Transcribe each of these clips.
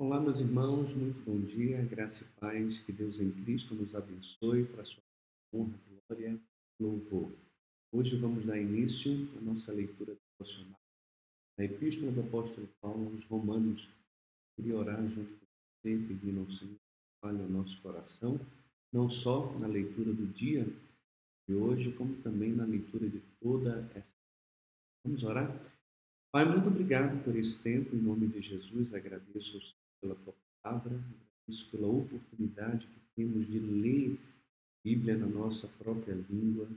Olá, meus irmãos, muito bom dia, graça e paz, que Deus em Cristo nos abençoe para a sua honra, glória, louvor. Hoje vamos dar início à nossa leitura devocional da Epístola do Apóstolo Paulo aos Romanos. Queria orar junto com você, pedindo ao Senhor que fale ao nosso coração, não só na leitura do dia de hoje, como também na leitura de toda essa. Vamos orar? Pai, muito obrigado por esse tempo, em nome de Jesus, agradeço ao Senhor pela tua palavra, agradeço pela oportunidade que temos de ler a Bíblia na nossa própria língua.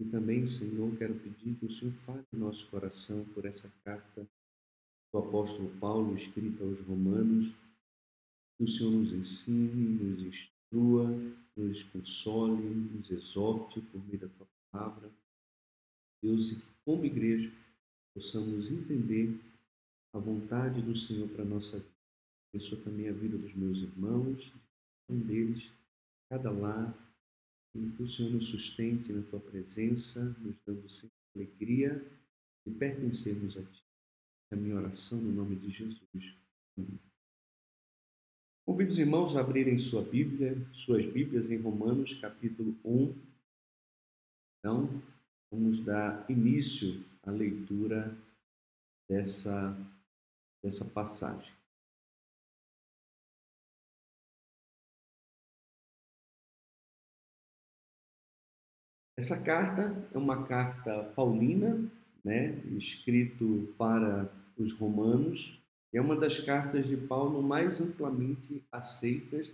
E também, Senhor, quero pedir que o Senhor fale no nosso coração por essa carta do apóstolo Paulo, escrita aos Romanos, que o Senhor nos ensine, nos instrua, nos console, nos exorte por meio da tua palavra. Deus, e que como igreja possamos entender a vontade do Senhor para a nossa vida abençoa também a vida dos meus irmãos, um deles, cada lar, que o Senhor nos sustente na tua presença, nos dando sempre alegria de pertencermos a ti. É a minha oração no nome de Jesus. Amém. Convido os irmãos a abrirem sua Bíblia, suas Bíblias em Romanos, capítulo 1. Então, vamos dar início à leitura dessa, dessa passagem. Essa carta é uma carta paulina, né, escrito para os romanos. É uma das cartas de Paulo mais amplamente aceitas,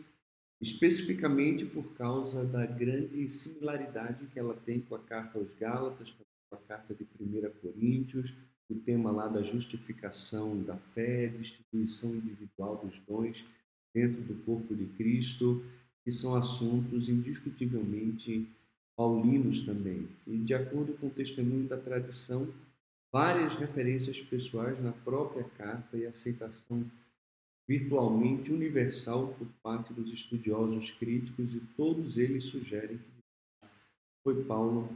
especificamente por causa da grande similaridade que ela tem com a carta aos Gálatas, com a carta de 1 Coríntios, o tema lá da justificação da fé, distribuição individual dos dons dentro do corpo de Cristo, que são assuntos indiscutivelmente paulinos também. E, de acordo com o testemunho da tradição, várias referências pessoais na própria carta e aceitação virtualmente universal por parte dos estudiosos críticos, e todos eles sugerem que foi Paulo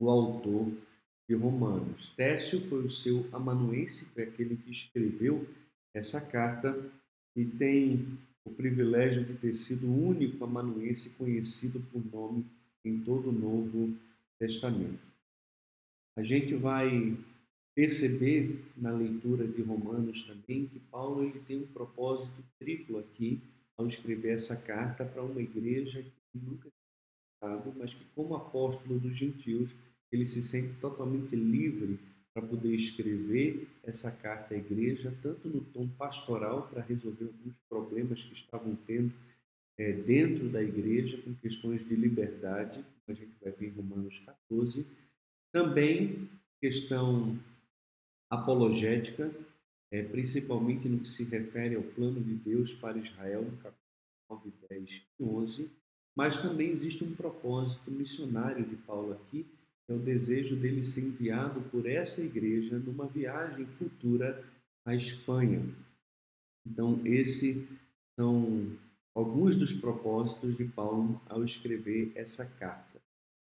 o autor de Romanos. Técio foi o seu amanuense, foi aquele que escreveu essa carta e tem o privilégio de ter sido o único amanuense conhecido por nome em todo o Novo Testamento. A gente vai perceber na leitura de Romanos também que Paulo ele tem um propósito triplo aqui ao escrever essa carta para uma igreja que nunca tinha mas que como apóstolo dos gentios, ele se sente totalmente livre para poder escrever essa carta à igreja, tanto no tom pastoral para resolver alguns problemas que estavam tendo é, dentro da igreja com questões de liberdade, a gente vai ver em Romanos 14. Também questão apologética, é, principalmente no que se refere ao plano de Deus para Israel, no capítulo 9, 10 e 11. Mas também existe um propósito missionário de Paulo aqui, é o desejo dele ser enviado por essa igreja numa viagem futura à Espanha. Então, esses são alguns dos propósitos de Paulo ao escrever essa carta.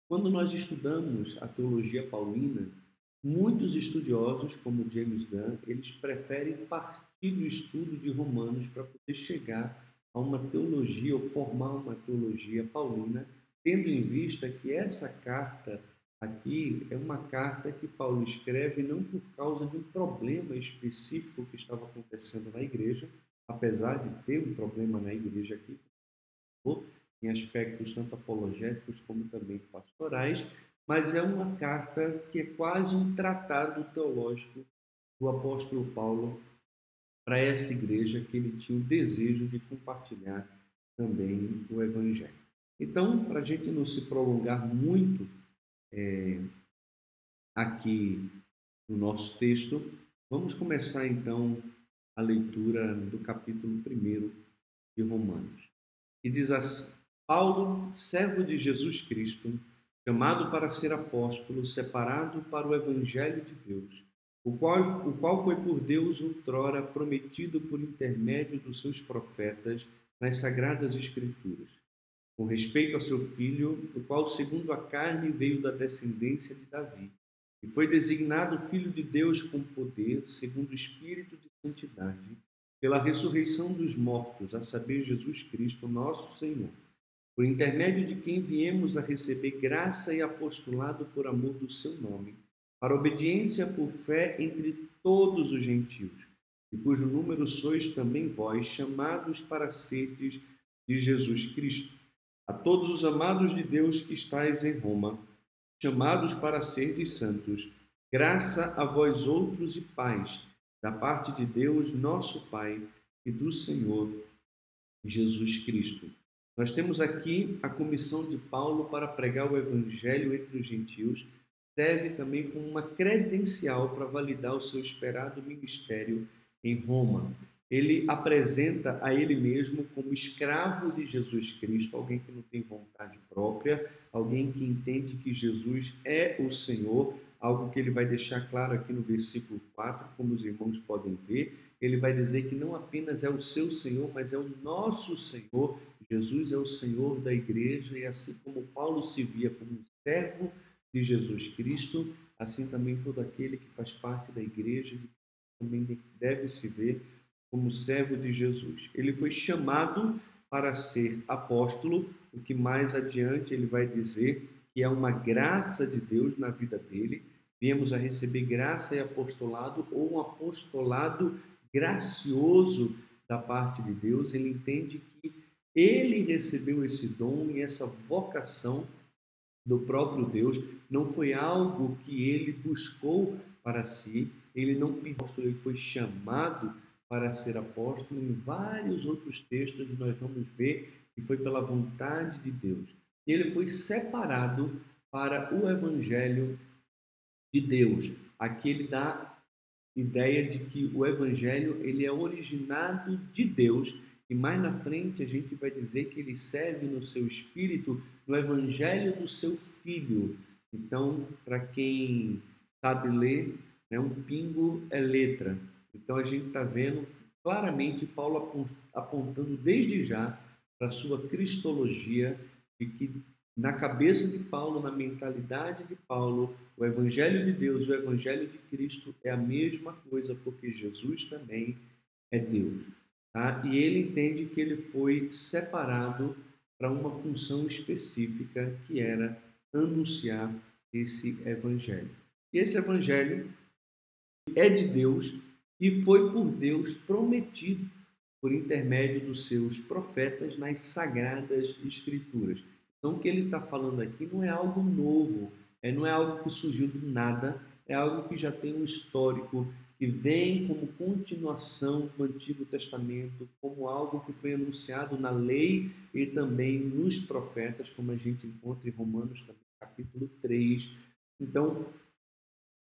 Quando nós estudamos a teologia paulina, muitos estudiosos, como James Dunn, eles preferem partir do estudo de Romanos para poder chegar a uma teologia ou formar uma teologia paulina, tendo em vista que essa carta aqui é uma carta que Paulo escreve não por causa de um problema específico que estava acontecendo na igreja, apesar de ter um problema na igreja aqui, em aspectos tanto apologéticos como também pastorais, mas é uma carta que é quase um tratado teológico do apóstolo Paulo para essa igreja que ele tinha o desejo de compartilhar também o evangelho. Então, para a gente não se prolongar muito é, aqui no nosso texto, vamos começar então a leitura do capítulo 1 de Romanos. E diz assim: Paulo, servo de Jesus Cristo, chamado para ser apóstolo, separado para o evangelho de Deus, o qual, o qual foi por Deus outrora prometido por intermédio dos seus profetas nas sagradas escrituras, com respeito a seu filho, o qual segundo a carne veio da descendência de Davi, e foi designado filho de Deus com poder, segundo o espírito de santidade, pela ressurreição dos mortos, a saber, Jesus Cristo, nosso Senhor, por intermédio de quem viemos a receber graça e apostolado por amor do seu nome, para obediência por fé entre todos os gentios, e cujo número sois também vós, chamados para seres de Jesus Cristo. A todos os amados de Deus que estáis em Roma, chamados para seres santos, graça a vós outros e paz da parte de Deus, nosso Pai, e do Senhor Jesus Cristo. Nós temos aqui a comissão de Paulo para pregar o evangelho entre os gentios, serve também como uma credencial para validar o seu esperado ministério em Roma. Ele apresenta a ele mesmo como escravo de Jesus Cristo, alguém que não tem vontade própria, alguém que entende que Jesus é o Senhor, algo que ele vai deixar claro aqui no versículo 4, como os irmãos podem ver. Ele vai dizer que não apenas é o seu Senhor, mas é o nosso Senhor. Jesus é o Senhor da igreja, e assim como Paulo se via como servo de Jesus Cristo, assim também todo aquele que faz parte da igreja também deve se ver como servo de Jesus. Ele foi chamado para ser apóstolo, o que mais adiante ele vai dizer que é uma graça de Deus na vida dele. Viemos a receber graça e apostolado, ou um apostolado gracioso da parte de Deus. Ele entende que ele recebeu esse dom e essa vocação do próprio Deus, não foi algo que ele buscou para si, ele não pediu, ele foi chamado para ser apóstolo. Em vários outros textos nós vamos ver que foi pela vontade de Deus ele foi separado para o evangelho de Deus. Aqui ele dá ideia de que o evangelho ele é originado de Deus e mais na frente a gente vai dizer que ele serve no seu espírito no evangelho do seu filho. Então, para quem sabe ler, né, um pingo é letra. Então a gente está vendo claramente Paulo apontando desde já para a sua cristologia de que na cabeça de Paulo, na mentalidade de Paulo, o Evangelho de Deus, o Evangelho de Cristo é a mesma coisa, porque Jesus também é Deus. Tá? E ele entende que ele foi separado para uma função específica que era anunciar esse Evangelho. E esse Evangelho é de Deus e foi por Deus prometido por intermédio dos seus profetas nas sagradas escrituras. Então, o que ele está falando aqui não é algo novo, é, não é algo que surgiu do nada, é algo que já tem um histórico, que vem como continuação do Antigo Testamento, como algo que foi anunciado na lei e também nos profetas, como a gente encontra em Romanos capítulo 3. Então,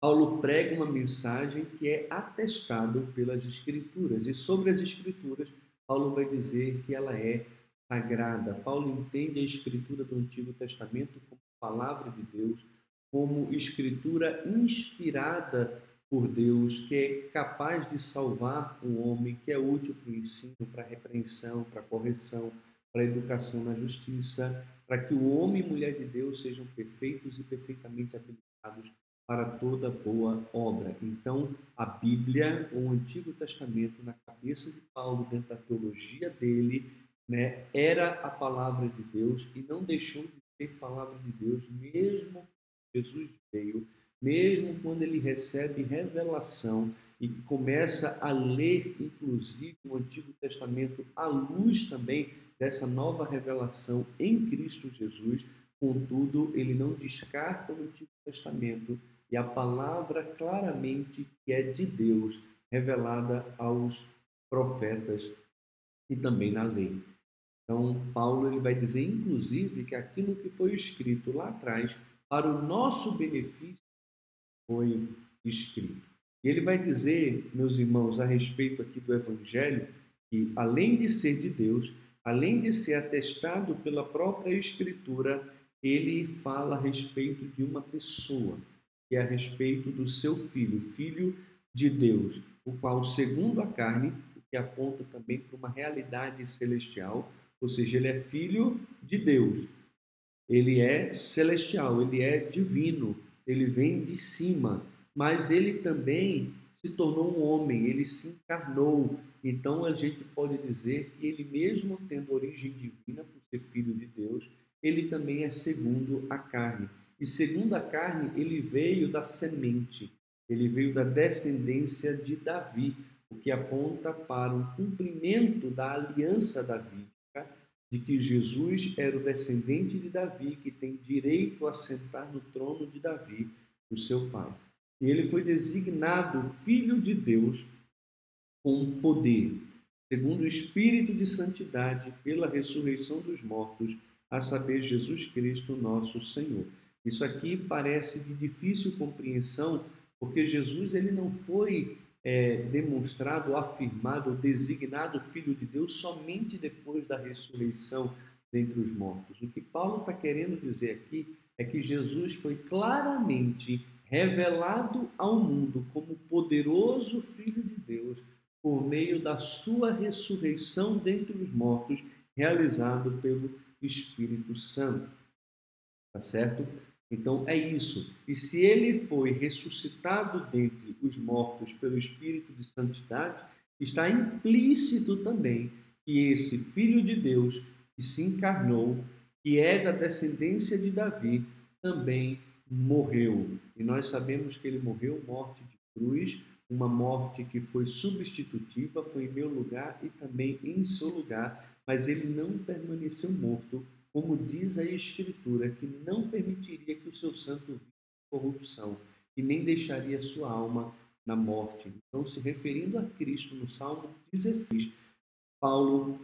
Paulo prega uma mensagem que é atestado pelas Escrituras. E sobre as Escrituras, Paulo vai dizer que ela é sagrada. Paulo entende a Escritura do Antigo Testamento como palavra de Deus, como Escritura inspirada por Deus, que é capaz de salvar o homem, que é útil para o ensino, para a repreensão, para a correção, para a educação na justiça, para que o homem e mulher de Deus sejam perfeitos e perfeitamente habilitados para toda boa obra. Então, a Bíblia, o Antigo Testamento, na cabeça de Paulo, dentro da teologia dele, né, era a palavra de Deus e não deixou de ser palavra de Deus, mesmo Jesus veio, mesmo quando ele recebe revelação e começa a ler, inclusive, o Antigo Testamento à luz também dessa nova revelação em Cristo Jesus. Contudo, ele não descarta o Antigo Testamento e a palavra claramente que é de Deus, revelada aos profetas e também na lei. Então, Paulo ele vai dizer, inclusive, que aquilo que foi escrito lá atrás, para o nosso benefício, foi escrito. E ele vai dizer, meus irmãos, a respeito aqui do Evangelho, que além de ser de Deus, além de ser atestado pela própria Escritura, ele fala a respeito de uma pessoa que é a respeito do seu filho, filho de Deus, o qual, segundo a carne, o que aponta também para uma realidade celestial, ou seja, ele é filho de Deus, ele é celestial, ele é divino, ele vem de cima, mas ele também se tornou um homem, ele se encarnou. Então a gente pode dizer que ele, mesmo tendo origem divina por ser filho de Deus, ele também é segundo a carne. E segundo a carne, ele veio da semente, ele veio da descendência de Davi, o que aponta para o cumprimento da aliança davídica, de que Jesus era o descendente de Davi, que tem direito a sentar no trono de Davi, o seu pai. E ele foi designado filho de Deus com poder, segundo o Espírito de santidade, pela ressurreição dos mortos, a saber, Jesus Cristo, nosso Senhor. Isso aqui parece de difícil compreensão, porque Jesus ele não foi é, demonstrado, afirmado, designado Filho de Deus somente depois da ressurreição dentre os mortos. O que Paulo está querendo dizer aqui é que Jesus foi claramente revelado ao mundo como poderoso Filho de Deus por meio da sua ressurreição dentre os mortos, realizado pelo Espírito Santo. Tá certo? Então é isso. E se ele foi ressuscitado dentre os mortos pelo Espírito de Santidade, está implícito também que esse Filho de Deus que se encarnou, que é da descendência de Davi, também morreu. E nós sabemos que ele morreu morte de cruz, uma morte que foi substitutiva, foi em meu lugar e também em seu lugar, mas ele não permaneceu morto, como diz a Escritura, que não permitiria que o seu santo visse corrupção e nem deixaria sua alma na morte. Então, se referindo a Cristo no Salmo 16, Paulo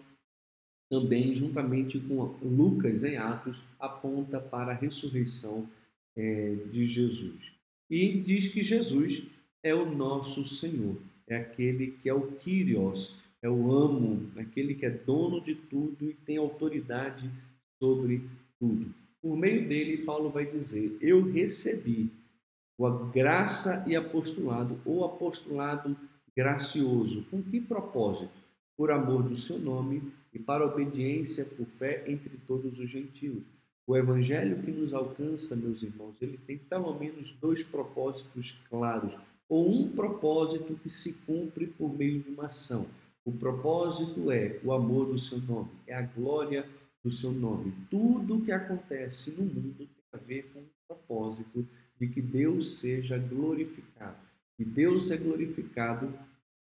também, juntamente com Lucas em Atos, aponta para a ressurreição é, de Jesus. E diz que Jesus é o nosso Senhor, é aquele que é o Kyrios, é o amo, aquele que é dono de tudo e tem autoridade sobre tudo. Por meio dele, Paulo vai dizer: Eu recebi a graça e apostolado, ou apostolado gracioso. Com que propósito? Por amor do seu nome e para obediência por fé entre todos os gentios. O evangelho que nos alcança, meus irmãos, ele tem pelo menos dois propósitos claros, ou um propósito que se cumpre por meio de uma ação. O propósito é o amor do seu nome, é a glória do seu nome. Tudo o que acontece no mundo tem a ver com o propósito de que Deus seja glorificado. E Deus é glorificado.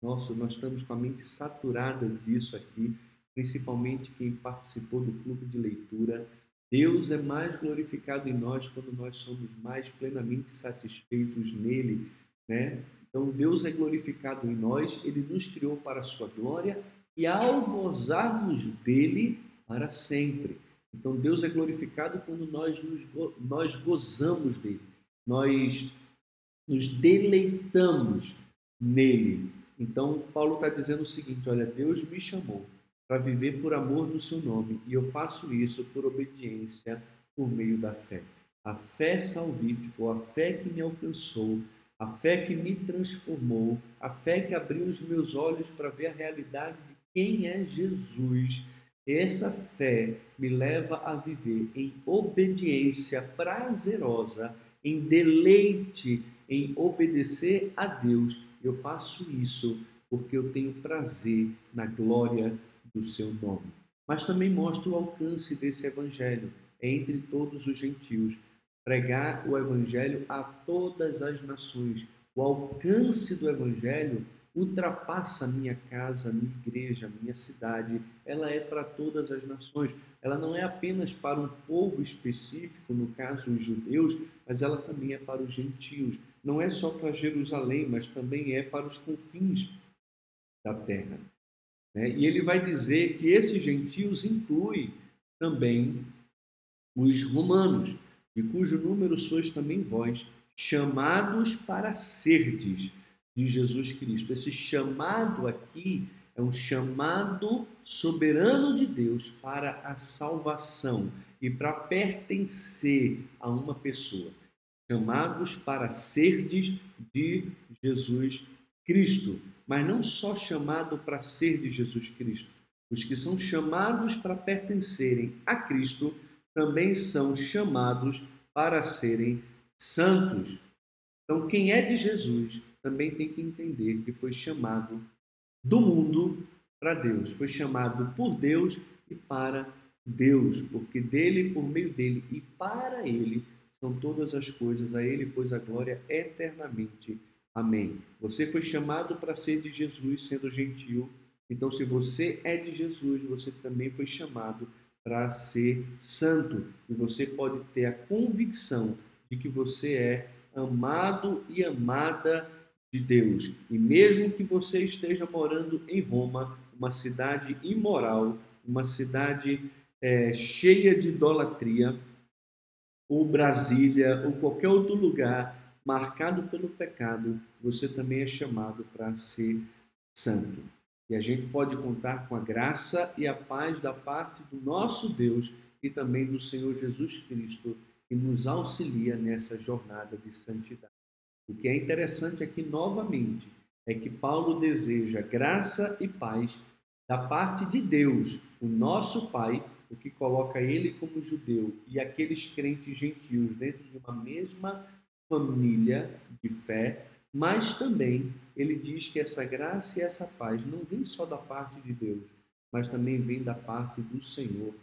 Nossa, nós estamos com a mente saturada disso aqui, principalmente quem participou do clube de leitura. Deus é mais glorificado em nós quando nós somos mais plenamente satisfeitos nele, né? Então Deus é glorificado em nós, ele nos criou para a sua glória e ao gozarmos dele para sempre. Então Deus é glorificado quando nós nos, nós gozamos dele. Nós nos deleitamos nele. Então Paulo está dizendo o seguinte: olha, Deus me chamou para viver por amor do seu nome e eu faço isso por obediência por meio da fé. A fé salvífica, a fé que me alcançou, a fé que me transformou, a fé que abriu os meus olhos para ver a realidade de quem é Jesus. Essa fé me leva a viver em obediência prazerosa, em deleite, em obedecer a Deus. Eu faço isso porque eu tenho prazer na glória do seu nome. Mas também mostra o alcance desse evangelho entre todos os gentios pregar o Evangelho a todas as nações. O alcance do Evangelho ultrapassa minha casa, minha igreja, minha cidade. Ela é para todas as nações. Ela não é apenas para um povo específico, no caso os judeus, mas ela também é para os gentios. Não é só para Jerusalém, mas também é para os confins da terra. Né? E ele vai dizer que esses gentios incluem também os romanos de cujo número sois também vós, chamados para serdes de Jesus Cristo. Esse chamado aqui é um chamado soberano de Deus para a salvação e para pertencer a uma pessoa. Chamados para serdes de Jesus Cristo. Mas não só chamado para ser de Jesus Cristo. Os que são chamados para pertencerem a Cristo também são chamados para serem santos. Então, quem é de Jesus também tem que entender que foi chamado do mundo para Deus. Foi chamado por Deus e para Deus, porque dele, por meio dele e para ele são todas as coisas, a ele, pois a glória eternamente. Amém. Você foi chamado para ser de Jesus, sendo gentil. Então, se você é de Jesus, você também foi chamado para ser santo. E você pode ter a convicção de que você é amado e amada de Deus. E mesmo que você esteja morando em Roma, uma cidade imoral, uma cidade é, cheia de idolatria, ou Brasília, ou qualquer outro lugar marcado pelo pecado, você também é chamado para ser santo. E a gente pode contar com a graça e a paz da parte do nosso Deus e também do Senhor Jesus Cristo, que nos auxilia nessa jornada de santidade. O que é interessante aqui novamente é que Paulo deseja graça e paz da parte de Deus, o nosso Pai, o que coloca ele como judeu e aqueles crentes gentios dentro de uma mesma família de fé, mas também ele diz que essa graça e essa paz não vem só da parte de Deus, mas também vem da parte do Senhor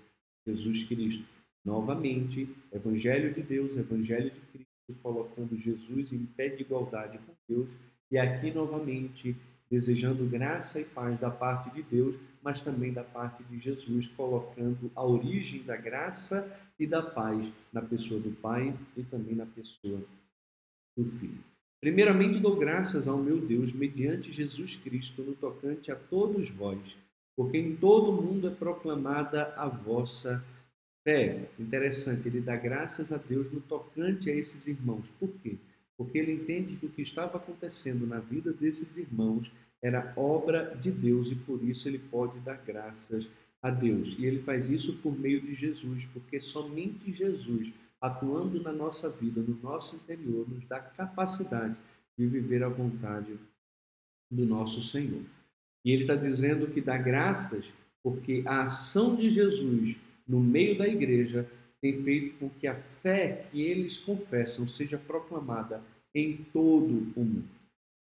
Jesus Cristo. Novamente, Evangelho de Deus, Evangelho de Cristo, colocando Jesus em pé de igualdade com Deus, e aqui novamente desejando graça e paz da parte de Deus, mas também da parte de Jesus, colocando a origem da graça e da paz na pessoa do Pai e também na pessoa do Filho. Primeiramente dou graças ao meu Deus mediante Jesus Cristo no tocante a todos vós, porque em todo o mundo é proclamada a vossa fé. Interessante, ele dá graças a Deus no tocante a esses irmãos. Por quê? Porque ele entende que o que estava acontecendo na vida desses irmãos era obra de Deus e por isso ele pode dar graças a Deus. E ele faz isso por meio de Jesus, porque somente Jesus, atuando na nossa vida, no nosso interior, nos dá capacidade de viver a vontade do nosso Senhor. E ele está dizendo que dá graças porque a ação de Jesus no meio da igreja tem feito com que a fé que eles confessam seja proclamada em todo o mundo.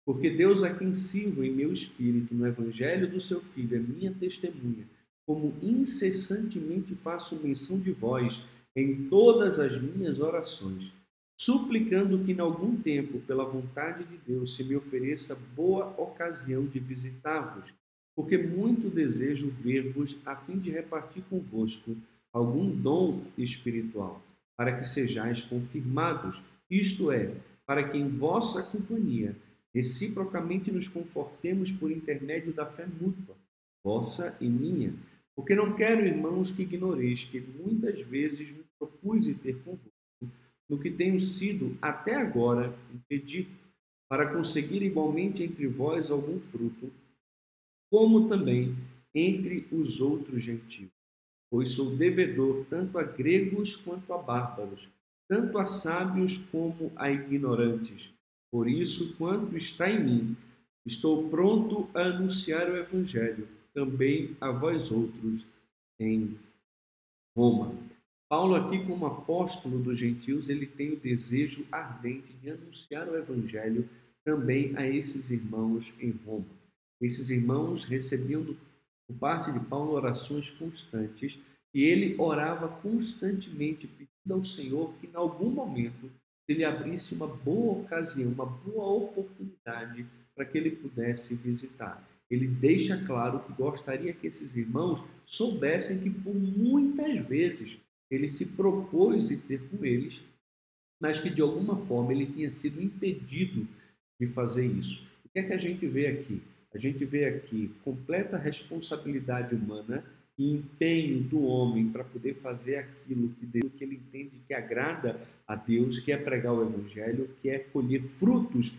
Porque Deus a quem sirvo em meu espírito no evangelho do seu filho é minha testemunha, como incessantemente faço menção de vós em todas as minhas orações, suplicando que em algum tempo, pela vontade de Deus, se me ofereça boa ocasião de visitar-vos, porque muito desejo ver-vos a fim de repartir convosco algum dom espiritual, para que sejais confirmados, isto é, para que em vossa companhia reciprocamente nos confortemos por intermédio da fé mútua, vossa e minha. Porque não quero, irmãos, que ignoreis que muitas vezes me propus ter convosco no que tenho sido até agora impedido, para conseguir igualmente entre vós algum fruto, como também entre os outros gentios. Pois sou devedor tanto a gregos quanto a bárbaros, tanto a sábios como a ignorantes. Por isso, quando está em mim, estou pronto a anunciar o Evangelho também a vós outros em Roma. Paulo, aqui como apóstolo dos gentios, ele tem o desejo ardente de anunciar o Evangelho também a esses irmãos em Roma. Esses irmãos recebiam por parte de Paulo orações constantes e ele orava constantemente pedindo ao Senhor que, em algum momento, se lhe abrisse uma boa ocasião, uma boa oportunidade para que ele pudesse visitar. Ele deixa claro que gostaria que esses irmãos soubessem que por muitas vezes ele se propôs de ter com eles, mas que de alguma forma ele tinha sido impedido de fazer isso. O que é que a gente vê aqui? A gente vê aqui completa responsabilidade humana e empenho do homem para poder fazer aquilo que, Deus, que ele entende que agrada a Deus, que é pregar o Evangelho, que é colher frutos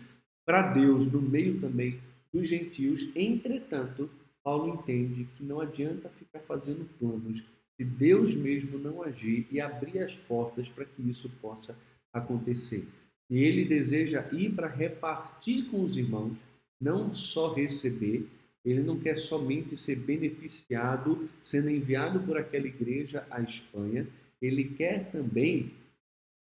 para Deus no meio também dos gentios. Entretanto, Paulo entende que não adianta ficar fazendo planos se Deus mesmo não agir e abrir as portas para que isso possa acontecer. E ele deseja ir para repartir com os irmãos, não só receber, ele não quer somente ser beneficiado sendo enviado por aquela igreja à Espanha, ele quer também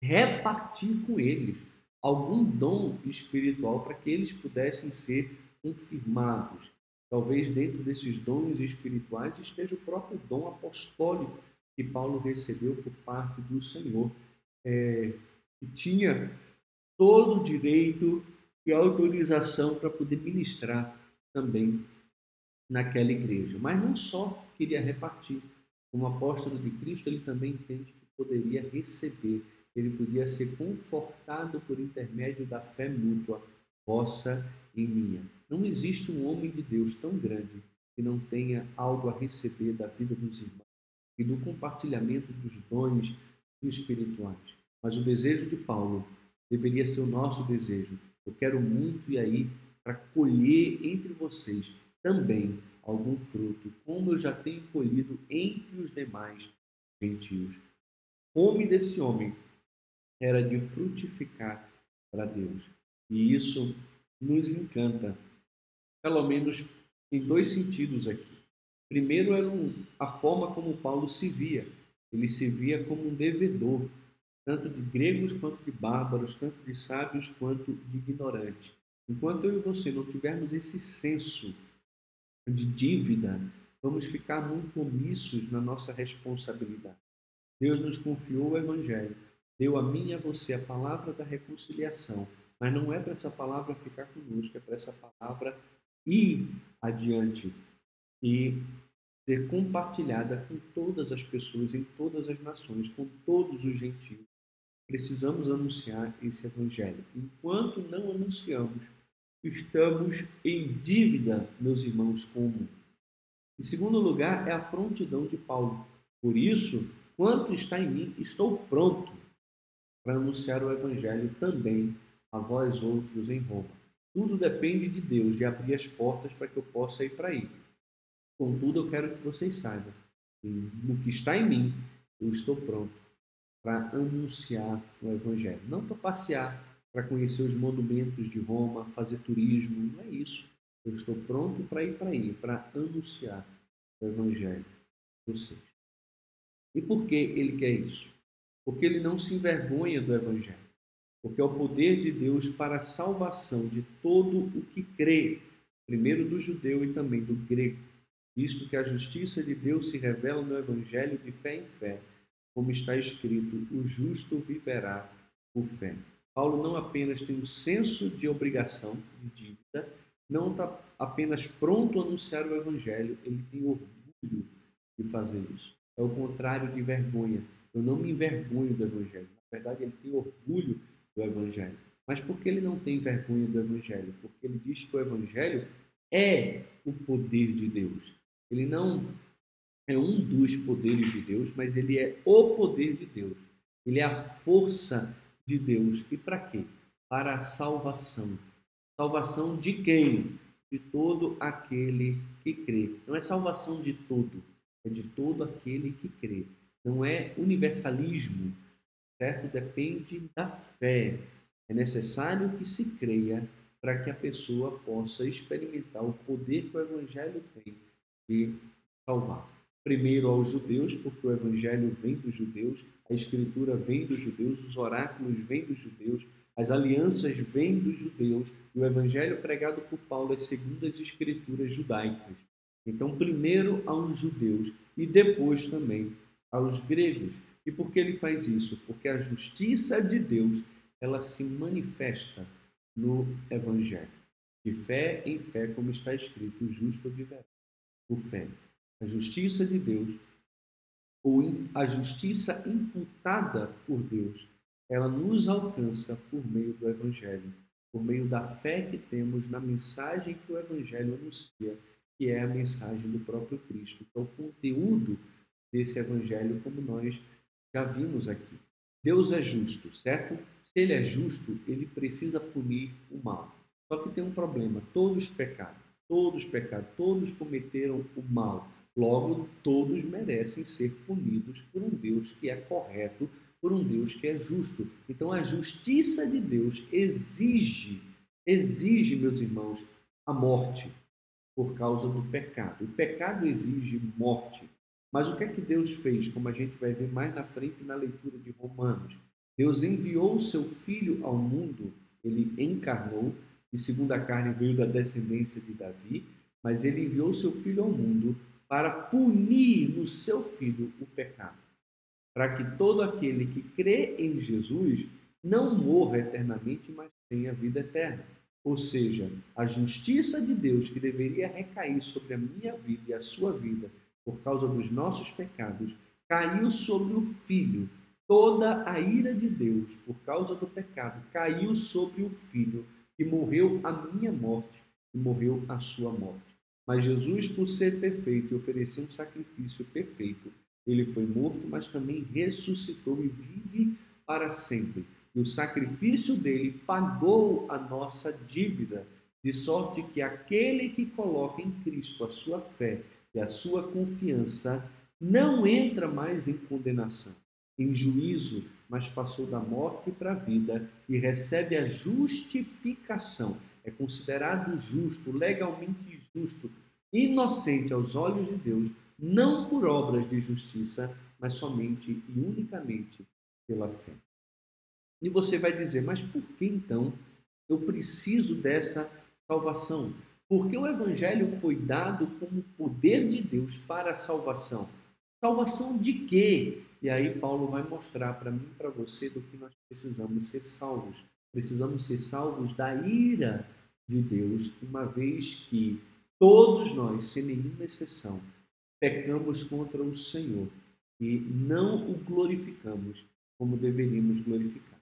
repartir com eles algum dom espiritual para que eles pudessem ser confirmados. Talvez dentro desses dons espirituais esteja o próprio dom apostólico que Paulo recebeu por parte do Senhor, é, que tinha todo o direito e autorização para poder ministrar também naquela igreja. Mas não só queria repartir. Como apóstolo de Cristo, ele também entende que poderia receber, ele podia ser confortado por intermédio da fé mútua, vossa e minha. Não existe um homem de Deus tão grande que não tenha algo a receber da vida dos irmãos e do compartilhamento dos dons espirituais. Mas o desejo de Paulo deveria ser o nosso desejo. Eu quero muito ir aí para colher entre vocês também algum fruto, como eu já tenho colhido entre os demais gentios. Fome desse homem era de frutificar para Deus. E isso nos encanta, pelo menos em dois sentidos aqui. Primeiro era a forma como Paulo se via. Ele se via como um devedor, tanto de gregos quanto de bárbaros, tanto de sábios quanto de ignorantes. Enquanto eu e você não tivermos esse senso de dívida, vamos ficar muito omissos na nossa responsabilidade. Deus nos confiou o Evangelho, deu a mim e a você a palavra da reconciliação, mas não é para essa palavra ficar conosco, é para essa palavra ir adiante e ser compartilhada com todas as pessoas, em todas as nações, com todos os gentios. Precisamos anunciar esse Evangelho. Enquanto não anunciamos, estamos em dívida, meus irmãos, como. Em segundo lugar, é a prontidão de Paulo. Por isso, quanto está em mim, estou pronto para anunciar o Evangelho também a vós outros em Roma. Tudo depende de Deus, de abrir as portas para que eu possa ir para aí. Contudo, eu quero que vocês saibam no que está em mim, eu estou pronto para anunciar o Evangelho. Não para passear, para conhecer os monumentos de Roma, fazer turismo, não é isso. Eu estou pronto para ir para aí, para anunciar o Evangelho a vocês. E por que ele quer isso? Porque ele não se envergonha do Evangelho. Porque é o poder de Deus para a salvação de todo o que crê, primeiro do judeu e também do grego, visto que a justiça de Deus se revela no Evangelho de fé em fé, como está escrito: o justo viverá por fé. Paulo não apenas tem um senso de obrigação, de dívida, não está apenas pronto a anunciar o Evangelho, ele tem orgulho de fazer isso. É o contrário de vergonha. Eu não me envergonho do Evangelho. Na verdade, ele tem orgulho do Evangelho. Mas por que ele não tem vergonha do Evangelho? Porque ele diz que o Evangelho é o poder de Deus. Ele não é um dos poderes de Deus, mas ele é o poder de Deus. Ele é a força de Deus. E para quê? Para a salvação. Salvação de quem? De todo aquele que crê. Não é salvação de todo, é de todo aquele que crê. Não é universalismo, certo? Depende da fé. É necessário que se creia para que a pessoa possa experimentar o poder que o Evangelho tem de salvar. Primeiro aos judeus, porque o Evangelho vem dos judeus, a Escritura vem dos judeus, os oráculos vêm dos judeus, as alianças vêm dos judeus, e o Evangelho pregado por Paulo é segundo as Escrituras judaicas. Então, primeiro aos judeus e depois também aos gregos. E por que ele faz isso? Porque a justiça de Deus ela se manifesta no Evangelho. De fé em fé, como está escrito, o justo viverá por fé. A justiça de Deus, ou a justiça imputada por Deus, ela nos alcança por meio do Evangelho, por meio da fé que temos na mensagem que o Evangelho anuncia, que é a mensagem do próprio Cristo, é o conteúdo desse Evangelho, como nós já vimos aqui. Deus é justo, certo? Se ele é justo, ele precisa punir o mal. Só que tem um problema: todos pecaram, todos pecaram, todos cometeram o mal. Logo, todos merecem ser punidos por um Deus que é correto, por um Deus que é justo. Então, a justiça de Deus exige, exige, meus irmãos, a morte por causa do pecado. O pecado exige morte. Mas o que é que Deus fez? Como a gente vai ver mais na frente na leitura de Romanos. Deus enviou o seu filho ao mundo, ele encarnou, e segundo a carne veio da descendência de Davi, mas ele enviou seu filho ao mundo para punir no seu filho o pecado, para que todo aquele que crê em Jesus não morra eternamente, mas tenha vida eterna. Ou seja, a justiça de Deus que deveria recair sobre a minha vida e a sua vida por causa dos nossos pecados, caiu sobre o Filho. Toda a ira de Deus por causa do pecado caiu sobre o Filho, que morreu a minha morte e morreu a sua morte. Mas Jesus, por ser perfeito e oferecer um sacrifício perfeito, ele foi morto, mas também ressuscitou e vive para sempre. E o sacrifício dele pagou a nossa dívida, de sorte que aquele que coloca em Cristo a sua fé e a sua confiança não entra mais em condenação, em juízo, mas passou da morte para a vida e recebe a justificação. É considerado justo, legalmente justo, inocente aos olhos de Deus, não por obras de justiça, mas somente e unicamente pela fé. E você vai dizer, mas por que então eu preciso dessa salvação? Porque o Evangelho foi dado como poder de Deus para a salvação. Salvação de quê? E aí Paulo vai mostrar para mim e para você do que nós precisamos ser salvos. Precisamos ser salvos da ira de Deus, uma vez que todos nós, sem nenhuma exceção, pecamos contra o Senhor e não o glorificamos como deveríamos glorificar.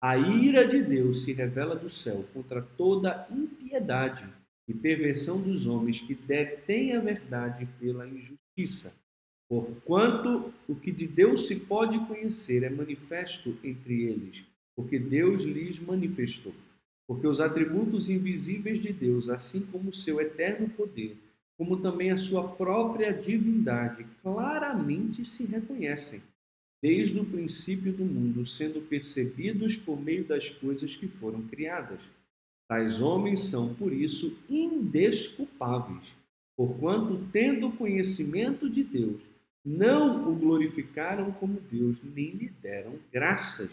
A ira de Deus se revela do céu contra toda impiedade e perversão dos homens que detêm a verdade pela injustiça. Porquanto o que de Deus se pode conhecer é manifesto entre eles, porque Deus lhes manifestou. Porque os atributos invisíveis de Deus, assim como o seu eterno poder, como também a sua própria divindade, claramente se reconhecem desde o princípio do mundo, sendo percebidos por meio das coisas que foram criadas. Tais homens são, por isso, indesculpáveis, porquanto, tendo conhecimento de Deus, não o glorificaram como Deus, nem lhe deram graças.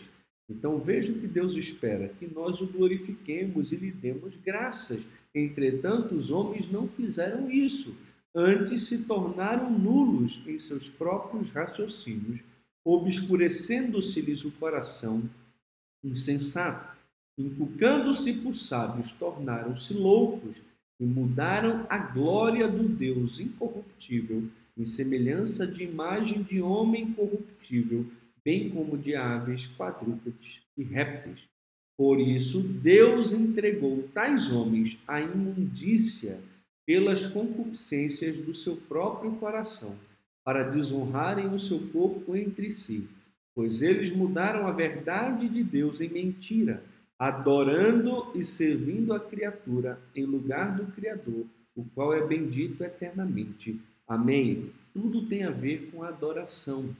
Então veja o que Deus espera, que nós o glorifiquemos e lhe demos graças. Entretanto, os homens não fizeram isso, antes se tornaram nulos em seus próprios raciocínios obscurecendo-se-lhes o coração insensato, inculcando-se por sábios, tornaram-se loucos e mudaram a glória do Deus incorruptível em semelhança de imagem de homem corruptível, bem como de aves, quadrúpedes e répteis. Por isso, Deus entregou tais homens à imundícia pelas concupiscências do seu próprio coração para desonrarem o seu corpo entre si, pois eles mudaram a verdade de Deus em mentira, adorando e servindo a criatura em lugar do Criador, o qual é bendito eternamente. Amém. Tudo tem a ver com adoração.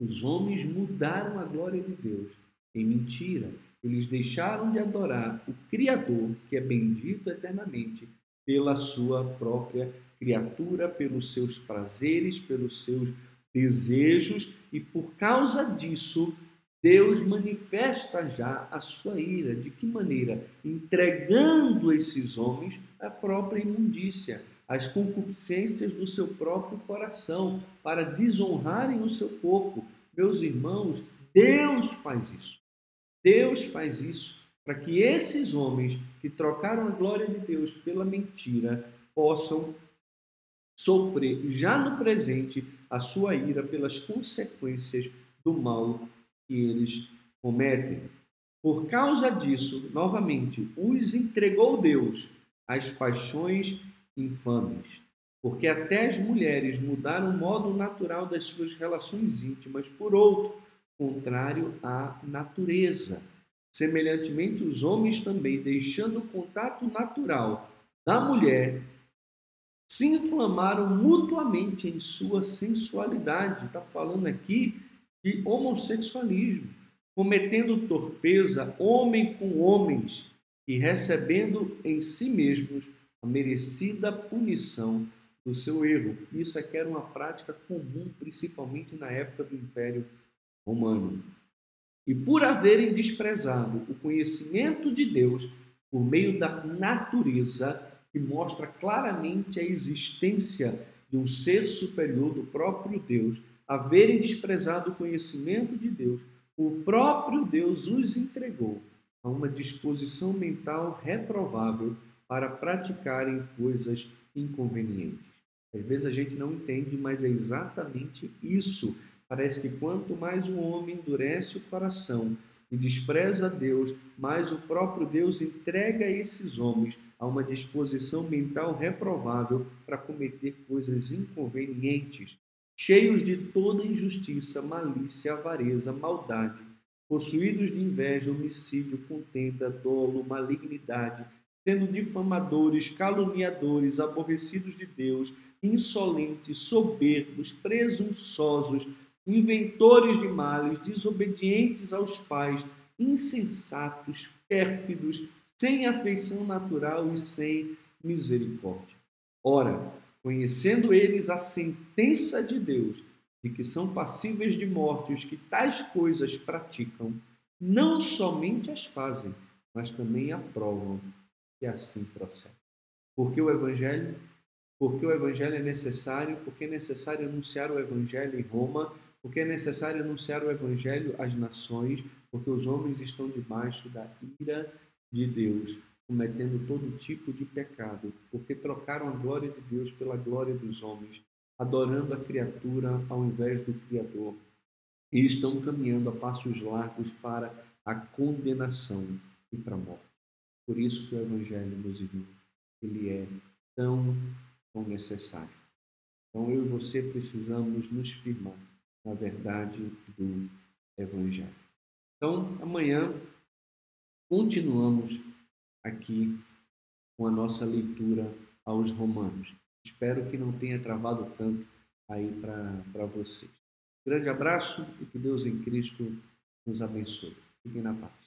Os homens mudaram a glória de Deus em mentira. Eles deixaram de adorar o Criador, que é bendito eternamente, pela sua própria criatura pelos seus prazeres, pelos seus desejos, e por causa disso, Deus manifesta já a sua ira. De que maneira? Entregando esses homens à própria imundícia, às concupiscências do seu próprio coração, para desonrarem o seu corpo. Meus irmãos, Deus faz isso. Deus faz isso para que esses homens que trocaram a glória de Deus pela mentira possam sofrer já no presente a sua ira pelas consequências do mal que eles cometem. Por causa disso, novamente, os entregou Deus às paixões infames, porque até as mulheres mudaram o modo natural das suas relações íntimas por outro, contrário à natureza. Semelhantemente, os homens também, deixando o contato natural da mulher, se inflamaram mutuamente em sua sensualidade. Está falando aqui de homossexualismo, cometendo torpeza homem com homens e recebendo em si mesmos a merecida punição do seu erro. Isso aqui era uma prática comum, principalmente na época do Império Romano. E por haverem desprezado o conhecimento de Deus por meio da natureza, que mostra claramente a existência de um ser superior do próprio Deus, haverem desprezado o conhecimento de Deus, o próprio Deus os entregou a uma disposição mental reprovável para praticarem coisas inconvenientes. Às vezes a gente não entende, mas é exatamente isso. Parece que quanto mais o homem endurece o coração e despreza Deus, mais o próprio Deus entrega esses homens a uma disposição mental reprovável para cometer coisas inconvenientes, cheios de toda injustiça, malícia, avareza, maldade, possuídos de inveja, homicídio, contenda, dolo, malignidade, sendo difamadores, caluniadores, aborrecidos de Deus, insolentes, soberbos, presunçosos, inventores de males, desobedientes aos pais, insensatos, pérfidos, sem afeição natural e sem misericórdia. Ora, conhecendo eles a sentença de Deus, de que são passíveis de morte os que tais coisas praticam, não somente as fazem, mas também aprovam que assim procede. Porque o evangelho, porque o evangelho é necessário, porque é necessário anunciar o evangelho em Roma, porque é necessário anunciar o evangelho às nações, porque os homens estão debaixo da ira de Deus, cometendo todo tipo de pecado, porque trocaram a glória de Deus pela glória dos homens, adorando a criatura ao invés do Criador, e estão caminhando a passos largos para a condenação e para a morte. Por isso que o Evangelho, meus irmãos, ele é tão, tão necessário. Então eu e você precisamos nos firmar na verdade do Evangelho. Então, amanhã Continuamos aqui com a nossa leitura aos Romanos. Espero que não tenha travado tanto aí para vocês. Grande abraço e que Deus em Cristo nos abençoe. Fiquem na paz.